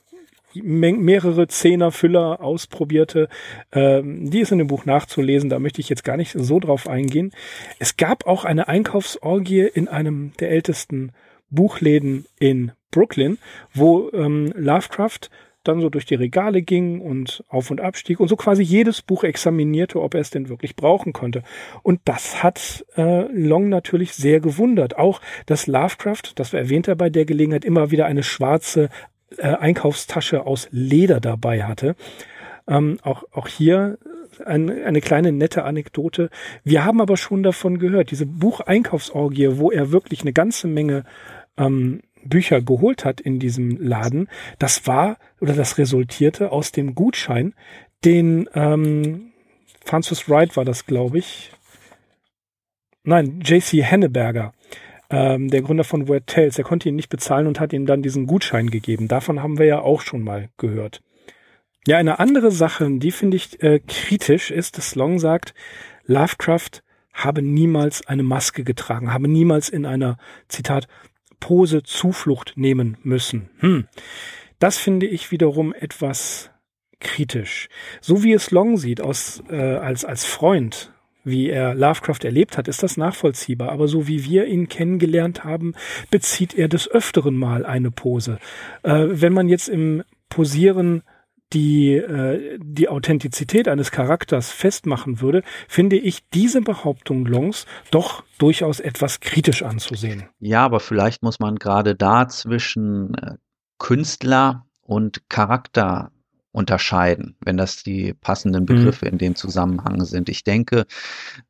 mehrere Zehner Füller ausprobierte. Ähm, die ist in dem Buch nachzulesen, da möchte ich jetzt gar nicht so drauf eingehen. Es gab auch eine Einkaufsorgie in einem der ältesten Buchläden in Brooklyn, wo ähm, Lovecraft dann so durch die Regale ging und auf und abstieg und so quasi jedes Buch examinierte, ob er es denn wirklich brauchen konnte. Und das hat äh, Long natürlich sehr gewundert. Auch, dass Lovecraft, das erwähnt er bei der Gelegenheit, immer wieder eine schwarze äh, Einkaufstasche aus Leder dabei hatte. Ähm, auch, auch hier ein, eine kleine nette Anekdote. Wir haben aber schon davon gehört, diese Bucheinkaufsorgie, wo er wirklich eine ganze Menge ähm, Bücher geholt hat in diesem Laden, das war oder das resultierte aus dem Gutschein, den ähm, Francis Wright war das, glaube ich. Nein, JC Henneberger, ähm, der Gründer von Weird Tales, der konnte ihn nicht bezahlen und hat ihm dann diesen Gutschein gegeben. Davon haben wir ja auch schon mal gehört. Ja, eine andere Sache, die finde ich äh, kritisch, ist, dass Long sagt, Lovecraft habe niemals eine Maske getragen, habe niemals in einer, Zitat, Pose Zuflucht nehmen müssen. Hm. Das finde ich wiederum etwas kritisch. So wie es Long sieht, aus, äh, als, als Freund, wie er Lovecraft erlebt hat, ist das nachvollziehbar. Aber so wie wir ihn kennengelernt haben, bezieht er des Öfteren mal eine Pose. Äh, wenn man jetzt im Posieren die, äh, die Authentizität eines Charakters festmachen würde, finde ich diese Behauptung Longs doch durchaus etwas kritisch anzusehen. Ja, aber vielleicht muss man gerade da zwischen äh, Künstler und Charakter unterscheiden, wenn das die passenden mhm. Begriffe mhm. in dem Zusammenhang sind. Ich denke,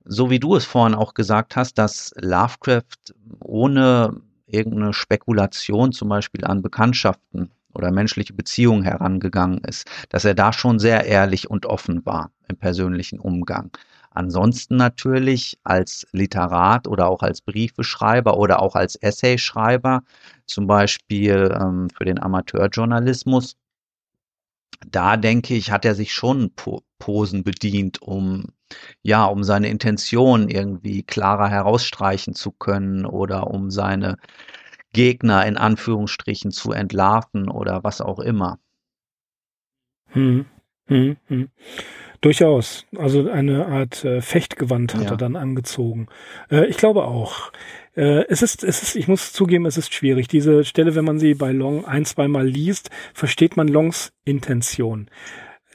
so wie du es vorhin auch gesagt hast, dass Lovecraft ohne irgendeine Spekulation zum Beispiel an Bekanntschaften oder menschliche Beziehungen herangegangen ist, dass er da schon sehr ehrlich und offen war im persönlichen Umgang. Ansonsten natürlich als Literat oder auch als Briefeschreiber oder auch als Essayschreiber, zum Beispiel ähm, für den Amateurjournalismus, da denke ich, hat er sich schon Posen bedient, um ja, um seine Intention irgendwie klarer herausstreichen zu können oder um seine Gegner in Anführungsstrichen zu entlarven oder was auch immer. Hm, hm, hm. Durchaus. Also eine Art äh, Fechtgewand hat ja. er dann angezogen. Äh, ich glaube auch. Äh, es ist, es ist, ich muss zugeben, es ist schwierig. Diese Stelle, wenn man sie bei Long ein, zweimal liest, versteht man Longs Intention.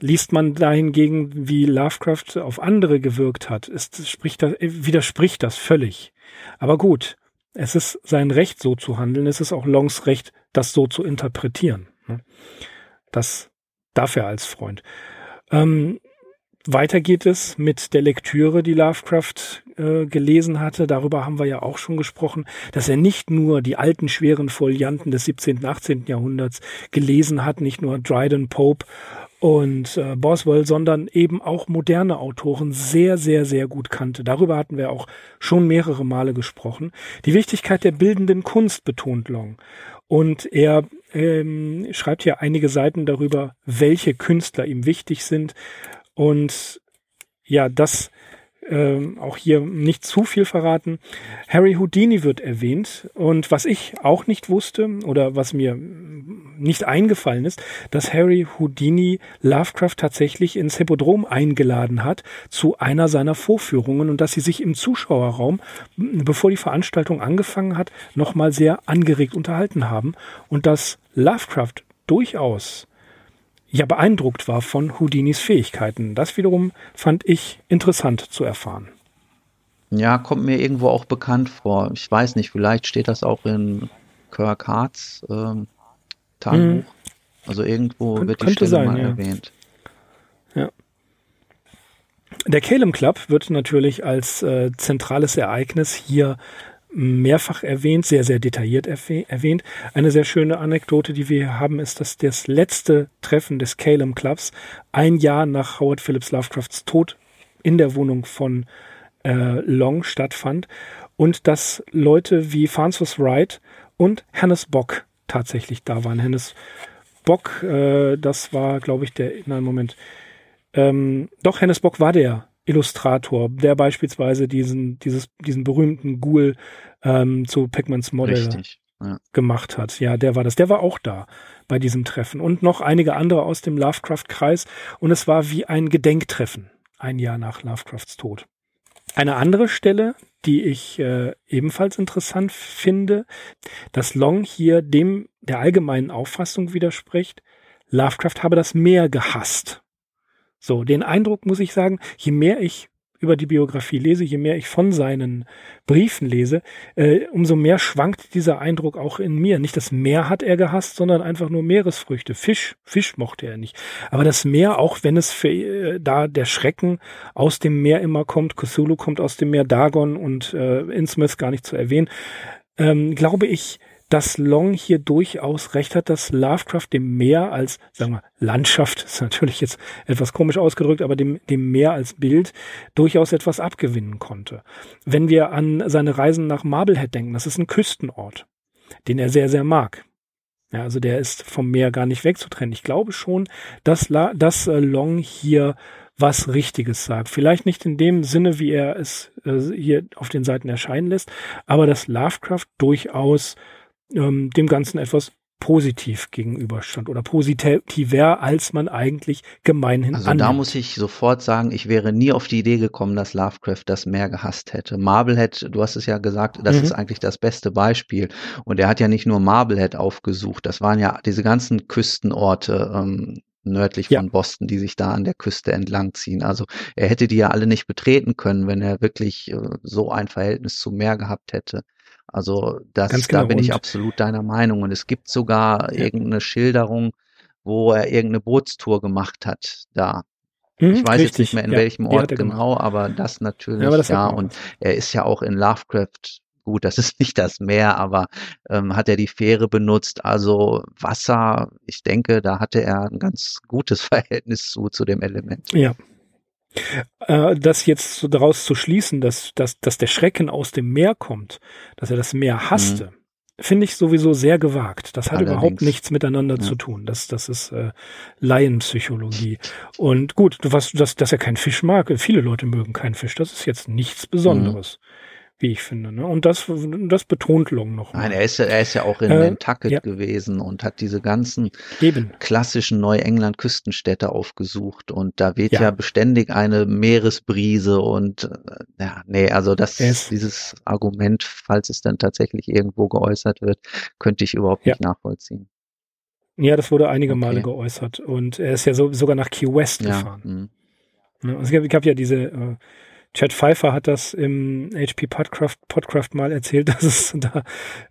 Liest man dahingegen, wie Lovecraft auf andere gewirkt hat, ist, spricht das, widerspricht das völlig. Aber gut, es ist sein Recht, so zu handeln. Es ist auch Longs Recht, das so zu interpretieren. Ne? Das darf er als Freund. Ähm, weiter geht es mit der Lektüre, die Lovecraft äh, gelesen hatte. Darüber haben wir ja auch schon gesprochen, dass er nicht nur die alten schweren Folianten des 17. und 18. Jahrhunderts gelesen hat, nicht nur Dryden, Pope und äh, Boswell, sondern eben auch moderne Autoren sehr, sehr, sehr gut kannte. Darüber hatten wir auch schon mehrere Male gesprochen. Die Wichtigkeit der bildenden Kunst betont Long. Und er ähm, schreibt hier einige Seiten darüber, welche Künstler ihm wichtig sind. Und ja, das ähm, auch hier nicht zu viel verraten. Harry Houdini wird erwähnt und was ich auch nicht wusste oder was mir nicht eingefallen ist, dass Harry Houdini Lovecraft tatsächlich ins Hippodrom eingeladen hat zu einer seiner Vorführungen und dass sie sich im Zuschauerraum, bevor die Veranstaltung angefangen hat, nochmal sehr angeregt unterhalten haben und dass Lovecraft durchaus ja beeindruckt war von Houdinis Fähigkeiten. Das wiederum fand ich interessant zu erfahren. Ja, kommt mir irgendwo auch bekannt vor. Ich weiß nicht, vielleicht steht das auch in Kirk Harts ähm, Tagebuch. Hm. Also irgendwo Kön wird die Stelle sein, mal ja. erwähnt. Ja. Der Calem Club wird natürlich als äh, zentrales Ereignis hier mehrfach erwähnt, sehr, sehr detailliert erwähnt. Eine sehr schöne Anekdote, die wir haben, ist, dass das letzte Treffen des Calem Clubs ein Jahr nach Howard Phillips Lovecrafts Tod in der Wohnung von äh, Long stattfand und dass Leute wie Francis Wright und Hannes Bock tatsächlich da waren. Hannes Bock, äh, das war, glaube ich, der, nein, Moment, ähm, doch, Hannes Bock war der Illustrator, der beispielsweise diesen, dieses, diesen berühmten Ghoul ähm, zu Pac-Mans Model ja. gemacht hat. Ja, der war das. Der war auch da bei diesem Treffen und noch einige andere aus dem Lovecraft-Kreis. Und es war wie ein Gedenktreffen ein Jahr nach Lovecrafts Tod. Eine andere Stelle, die ich äh, ebenfalls interessant finde, dass Long hier dem der allgemeinen Auffassung widerspricht, Lovecraft habe das Meer gehasst. So, den Eindruck muss ich sagen, je mehr ich über die Biografie lese, je mehr ich von seinen Briefen lese, äh, umso mehr schwankt dieser Eindruck auch in mir. Nicht das Meer hat er gehasst, sondern einfach nur Meeresfrüchte. Fisch, Fisch mochte er nicht. Aber das Meer, auch wenn es für äh, da der Schrecken aus dem Meer immer kommt, Cthulhu kommt aus dem Meer, Dagon und äh, Innsmouth gar nicht zu erwähnen, ähm, glaube ich, dass Long hier durchaus recht hat, dass Lovecraft dem Meer als, sagen wir, Landschaft, ist natürlich jetzt etwas komisch ausgedrückt, aber dem, dem Meer als Bild durchaus etwas abgewinnen konnte. Wenn wir an seine Reisen nach Marblehead denken, das ist ein Küstenort, den er sehr, sehr mag. Ja, also der ist vom Meer gar nicht wegzutrennen. Ich glaube schon, dass, La, dass äh, Long hier was Richtiges sagt. Vielleicht nicht in dem Sinne, wie er es äh, hier auf den Seiten erscheinen lässt, aber dass Lovecraft durchaus ähm, dem Ganzen etwas positiv gegenüberstand oder positiver, als man eigentlich gemeinhin Also annimmt. da muss ich sofort sagen, ich wäre nie auf die Idee gekommen, dass Lovecraft das mehr gehasst hätte. Marblehead, du hast es ja gesagt, das mhm. ist eigentlich das beste Beispiel. Und er hat ja nicht nur Marblehead aufgesucht, das waren ja diese ganzen Küstenorte, ähm, nördlich ja. von Boston, die sich da an der Küste entlang ziehen. Also er hätte die ja alle nicht betreten können, wenn er wirklich äh, so ein Verhältnis zum Meer gehabt hätte. Also das, genau. da bin ich absolut deiner Meinung. Und es gibt sogar ja. irgendeine Schilderung, wo er irgendeine Bootstour gemacht hat da. Mhm, ich weiß richtig. jetzt nicht mehr in ja, welchem Ort genau, aber das natürlich, ja. Das ja. Und er ist ja auch in Lovecraft gut, das [LAUGHS] ist nicht das Meer, aber ähm, hat er die Fähre benutzt. Also Wasser, ich denke, da hatte er ein ganz gutes [LAUGHS] Verhältnis zu, zu dem Element. Ja, äh, das jetzt so daraus zu schließen, dass, dass, dass der Schrecken aus dem Meer kommt, dass er das Meer hasste, mhm. finde ich sowieso sehr gewagt. Das hat Allerdings. überhaupt nichts miteinander ja. zu tun. Das, das ist äh, Laienpsychologie. Und gut, du was, dass, dass er keinen Fisch mag, viele Leute mögen keinen Fisch, das ist jetzt nichts Besonderes. Mhm wie ich finde. Ne? Und das, das betont Long noch. Nein, er ist, er ist ja auch in äh, Nantucket ja. gewesen und hat diese ganzen Eben. klassischen Neuengland-Küstenstädte aufgesucht. Und da weht ja. ja. beständig eine Meeresbrise und äh, ja, nee, also das, dieses Argument, falls es dann tatsächlich irgendwo geäußert wird, könnte ich überhaupt ja. nicht nachvollziehen. Ja, das wurde einige okay. Male geäußert. Und er ist ja so, sogar nach Key West gefahren. Mh. Ne, es gab, es gab ja diese äh, Chad Pfeiffer hat das im HP Podcraft, Podcraft mal erzählt, [LAUGHS] dass es da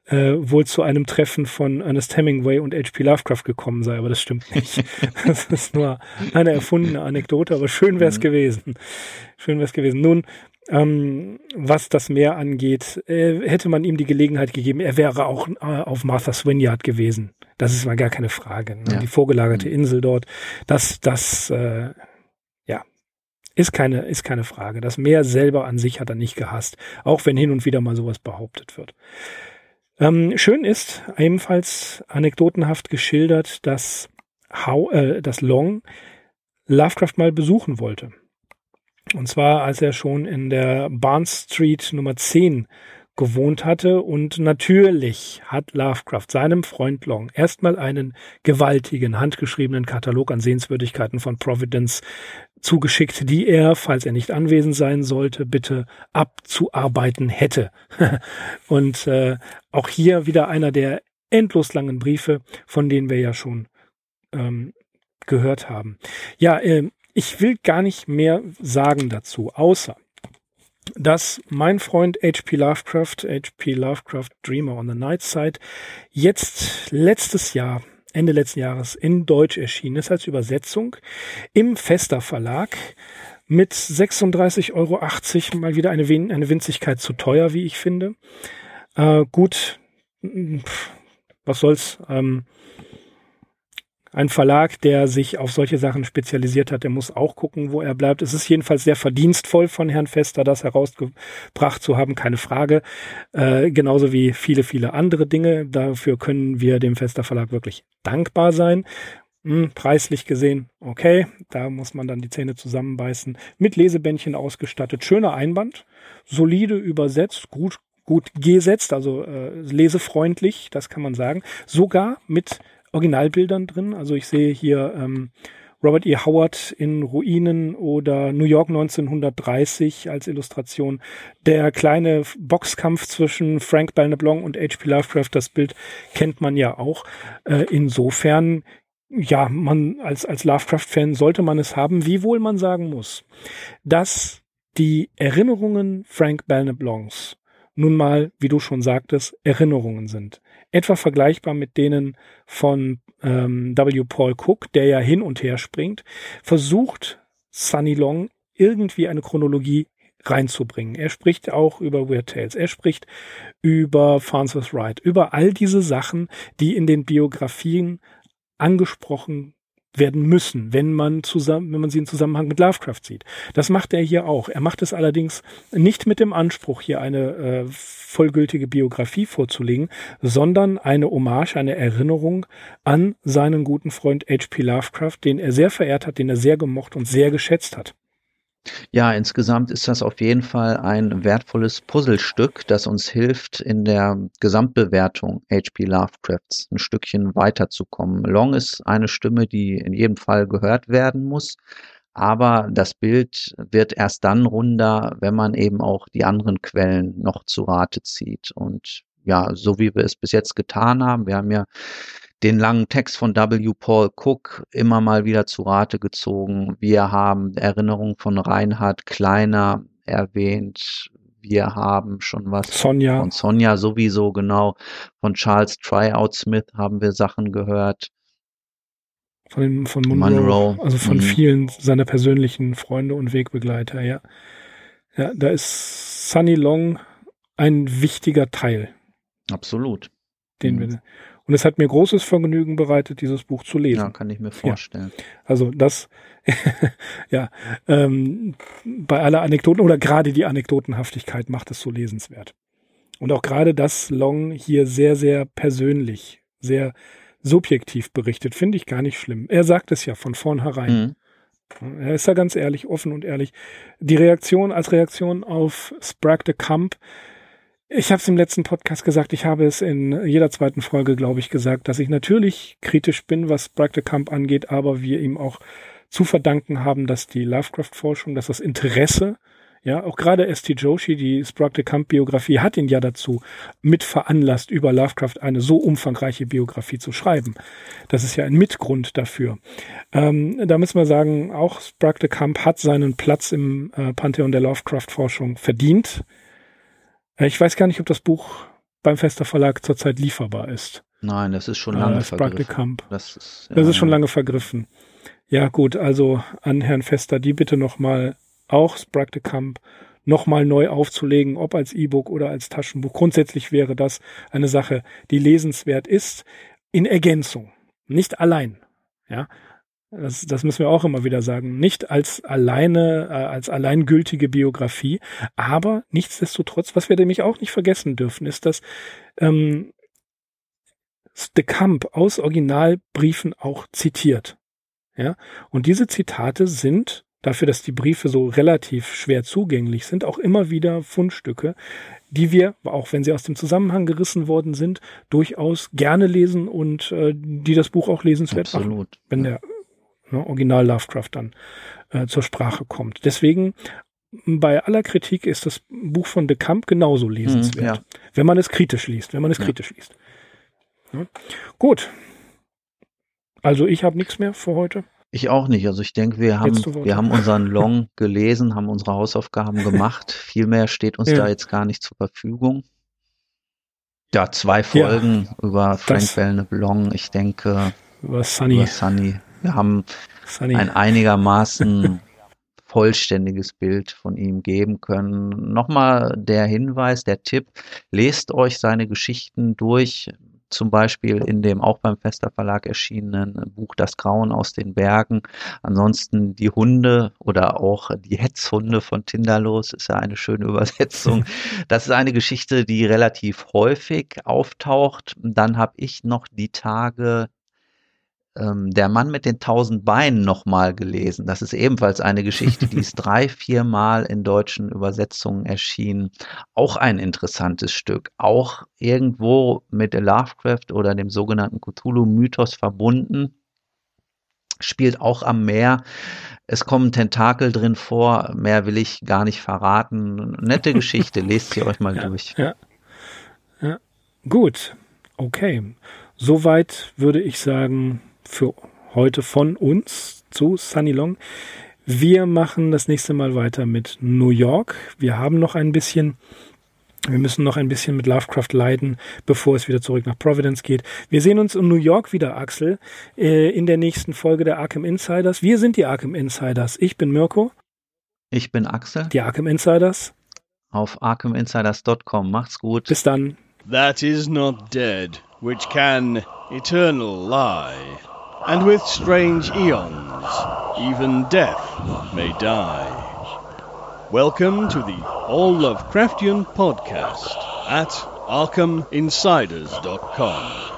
äh, wohl zu einem Treffen von Ernest Hemingway und HP Lovecraft gekommen sei, aber das stimmt nicht. [LAUGHS] [LAUGHS] das ist nur eine erfundene Anekdote, aber schön wäre es mhm. gewesen. Schön wäre es gewesen. Nun, ähm, was das Meer angeht, äh, hätte man ihm die Gelegenheit gegeben, er wäre auch äh, auf Martha's Vineyard gewesen. Das ist mal gar keine Frage. Ne? Ja. Die vorgelagerte mhm. Insel dort, das, das äh, ist keine, ist keine Frage. Das Meer selber an sich hat er nicht gehasst, auch wenn hin und wieder mal sowas behauptet wird. Ähm, schön ist ebenfalls anekdotenhaft geschildert, dass, How, äh, dass Long Lovecraft mal besuchen wollte. Und zwar, als er schon in der Barnes Street Nummer 10 gewohnt hatte. Und natürlich hat Lovecraft seinem Freund Long erstmal einen gewaltigen, handgeschriebenen Katalog an Sehenswürdigkeiten von Providence zugeschickt, die er, falls er nicht anwesend sein sollte, bitte abzuarbeiten hätte. [LAUGHS] und äh, auch hier wieder einer der endlos langen Briefe, von denen wir ja schon ähm, gehört haben. Ja, äh, ich will gar nicht mehr sagen dazu, außer dass mein Freund H.P. Lovecraft, H.P. Lovecraft Dreamer on the Night Side, jetzt letztes Jahr Ende letzten Jahres in Deutsch erschienen ist als Übersetzung im Fester Verlag mit 36,80 Euro mal wieder eine, eine Winzigkeit zu teuer, wie ich finde. Äh, gut, was soll's. Ähm, ein Verlag, der sich auf solche Sachen spezialisiert hat, der muss auch gucken, wo er bleibt. Es ist jedenfalls sehr verdienstvoll von Herrn Fester, das herausgebracht zu haben, keine Frage. Äh, genauso wie viele, viele andere Dinge. Dafür können wir dem Fester Verlag wirklich dankbar sein. Hm, preislich gesehen, okay, da muss man dann die Zähne zusammenbeißen. Mit Lesebändchen ausgestattet, schöner Einband, solide übersetzt, gut gut gesetzt, also äh, lesefreundlich, das kann man sagen. Sogar mit Originalbildern drin. Also ich sehe hier ähm, Robert E. Howard in Ruinen oder New York 1930 als Illustration. Der kleine Boxkampf zwischen Frank Belneblanc und H.P. Lovecraft, das Bild kennt man ja auch. Äh, insofern, ja, man als, als Lovecraft-Fan sollte man es haben, wiewohl man sagen muss, dass die Erinnerungen Frank Belknap Longs nun mal, wie du schon sagtest, Erinnerungen sind. Etwa vergleichbar mit denen von ähm, W. Paul Cook, der ja hin und her springt, versucht Sunny Long irgendwie eine Chronologie reinzubringen. Er spricht auch über Weird Tales, er spricht über Francis Wright, über all diese Sachen, die in den Biografien angesprochen werden müssen, wenn man zusammen, wenn man sie in Zusammenhang mit Lovecraft sieht. Das macht er hier auch. Er macht es allerdings nicht mit dem Anspruch, hier eine äh, vollgültige Biografie vorzulegen, sondern eine Hommage, eine Erinnerung an seinen guten Freund H.P. Lovecraft, den er sehr verehrt hat, den er sehr gemocht und sehr geschätzt hat. Ja, insgesamt ist das auf jeden Fall ein wertvolles Puzzlestück, das uns hilft, in der Gesamtbewertung H.P. Lovecrafts ein Stückchen weiterzukommen. Long ist eine Stimme, die in jedem Fall gehört werden muss, aber das Bild wird erst dann runder, wenn man eben auch die anderen Quellen noch zu Rate zieht. Und ja, so wie wir es bis jetzt getan haben, wir haben ja den langen Text von W. Paul Cook immer mal wieder zu Rate gezogen. Wir haben Erinnerungen von Reinhard Kleiner erwähnt. Wir haben schon was Sonja. von Sonja sowieso, genau. Von Charles Tryout Smith haben wir Sachen gehört. Von, von Monroe, Monroe. also von mhm. vielen seiner persönlichen Freunde und Wegbegleiter, ja. Ja, da ist Sunny Long ein wichtiger Teil. Absolut. Den mhm. wir, und es hat mir großes Vergnügen bereitet, dieses Buch zu lesen. Ja, kann ich mir vorstellen. Ja. Also das, [LAUGHS] ja, ähm, bei aller Anekdoten oder gerade die Anekdotenhaftigkeit macht es so lesenswert. Und auch gerade das Long hier sehr, sehr persönlich, sehr subjektiv berichtet, finde ich gar nicht schlimm. Er sagt es ja von vornherein. Mhm. Er ist ja ganz ehrlich, offen und ehrlich. Die Reaktion als Reaktion auf Sprague de Camp ich habe es im letzten Podcast gesagt, ich habe es in jeder zweiten Folge, glaube ich, gesagt, dass ich natürlich kritisch bin, was Bragg Camp angeht, aber wir ihm auch zu verdanken haben, dass die Lovecraft-Forschung, dass das Interesse, ja, auch gerade S.T. Joshi, die Sprague Camp Biografie, hat ihn ja dazu mit veranlasst, über Lovecraft eine so umfangreiche Biografie zu schreiben. Das ist ja ein Mitgrund dafür. Ähm, da müssen wir sagen, auch Sprague Camp hat seinen Platz im äh, Pantheon der Lovecraft-Forschung verdient. Ich weiß gar nicht, ob das Buch beim Fester Verlag zurzeit lieferbar ist. Nein, das ist schon lange äh, vergriffen. Das ist, ja, das ist schon lange vergriffen. Ja gut, also an Herrn Fester, die bitte nochmal auch Sprague de Camp nochmal neu aufzulegen, ob als E-Book oder als Taschenbuch. Grundsätzlich wäre das eine Sache, die lesenswert ist, in Ergänzung, nicht allein. Ja, das, das müssen wir auch immer wieder sagen, nicht als alleine, äh, als alleingültige Biografie, aber nichtsdestotrotz, was wir nämlich auch nicht vergessen dürfen, ist, dass ähm, De Camp aus Originalbriefen auch zitiert. Ja, und diese Zitate sind dafür, dass die Briefe so relativ schwer zugänglich sind, auch immer wieder Fundstücke, die wir, auch wenn sie aus dem Zusammenhang gerissen worden sind, durchaus gerne lesen und äh, die das Buch auch lesenswert Absolut. machen. Wenn der ne, Original Lovecraft dann äh, zur Sprache kommt. Deswegen bei aller Kritik ist das Buch von De Camp genauso lesenswert, mhm, ja. wenn man es kritisch liest, wenn man es ja. kritisch liest. Ja. Gut. Also ich habe nichts mehr für heute. Ich auch nicht. Also ich denke, wir haben, wir haben unseren Long [LAUGHS] gelesen, haben unsere Hausaufgaben gemacht. [LAUGHS] Viel mehr steht uns da jetzt gar nicht zur Verfügung. Ja, zwei Folgen über Frank Belknap Long. Ich denke, über Sunny. Über Sunny wir haben Sunny. ein einigermaßen vollständiges Bild von ihm geben können. Nochmal der Hinweis, der Tipp, lest euch seine Geschichten durch, zum Beispiel in dem auch beim Fester Verlag erschienenen Buch Das Grauen aus den Bergen. Ansonsten die Hunde oder auch die Hetzhunde von Tinderlos ist ja eine schöne Übersetzung. [LAUGHS] Das ist eine Geschichte, die relativ häufig auftaucht. Dann habe ich noch die Tage ähm, Der Mann mit den tausend Beinen nochmal gelesen. Das ist ebenfalls eine Geschichte, die ist [LAUGHS] drei, vier Mal in deutschen Übersetzungen erschienen. Auch ein interessantes Stück. Auch irgendwo mit Lovecraft oder dem sogenannten Cthulhu-Mythos verbunden. Spielt auch am Meer. Es kommen Tentakel drin vor. Mehr will ich gar nicht verraten. Nette Geschichte. [LAUGHS] Lest sie euch mal ja, durch. Ja. ja. Gut. Okay. Soweit würde ich sagen, für heute von uns zu Sunny Long. Wir machen das nächste Mal weiter mit New York. Wir haben noch ein bisschen wir müssen noch ein bisschen mit Lovecraft leiden, bevor es wieder zurück nach Providence geht. Wir sehen uns in New York wieder, Axel, äh, in der nächsten Folge der Arkham Insiders. Wir sind die Arkham Insiders. Ich bin Mirko. Ich bin Axel. Die Arkham Insiders. Auf arkhaminsiders.com. Macht's gut. Bis dann. That is not dead, which can eternal lie. And with strange eons, even death may die. Welcome to the All Lovecraftian podcast at ArkhamInsiders.com.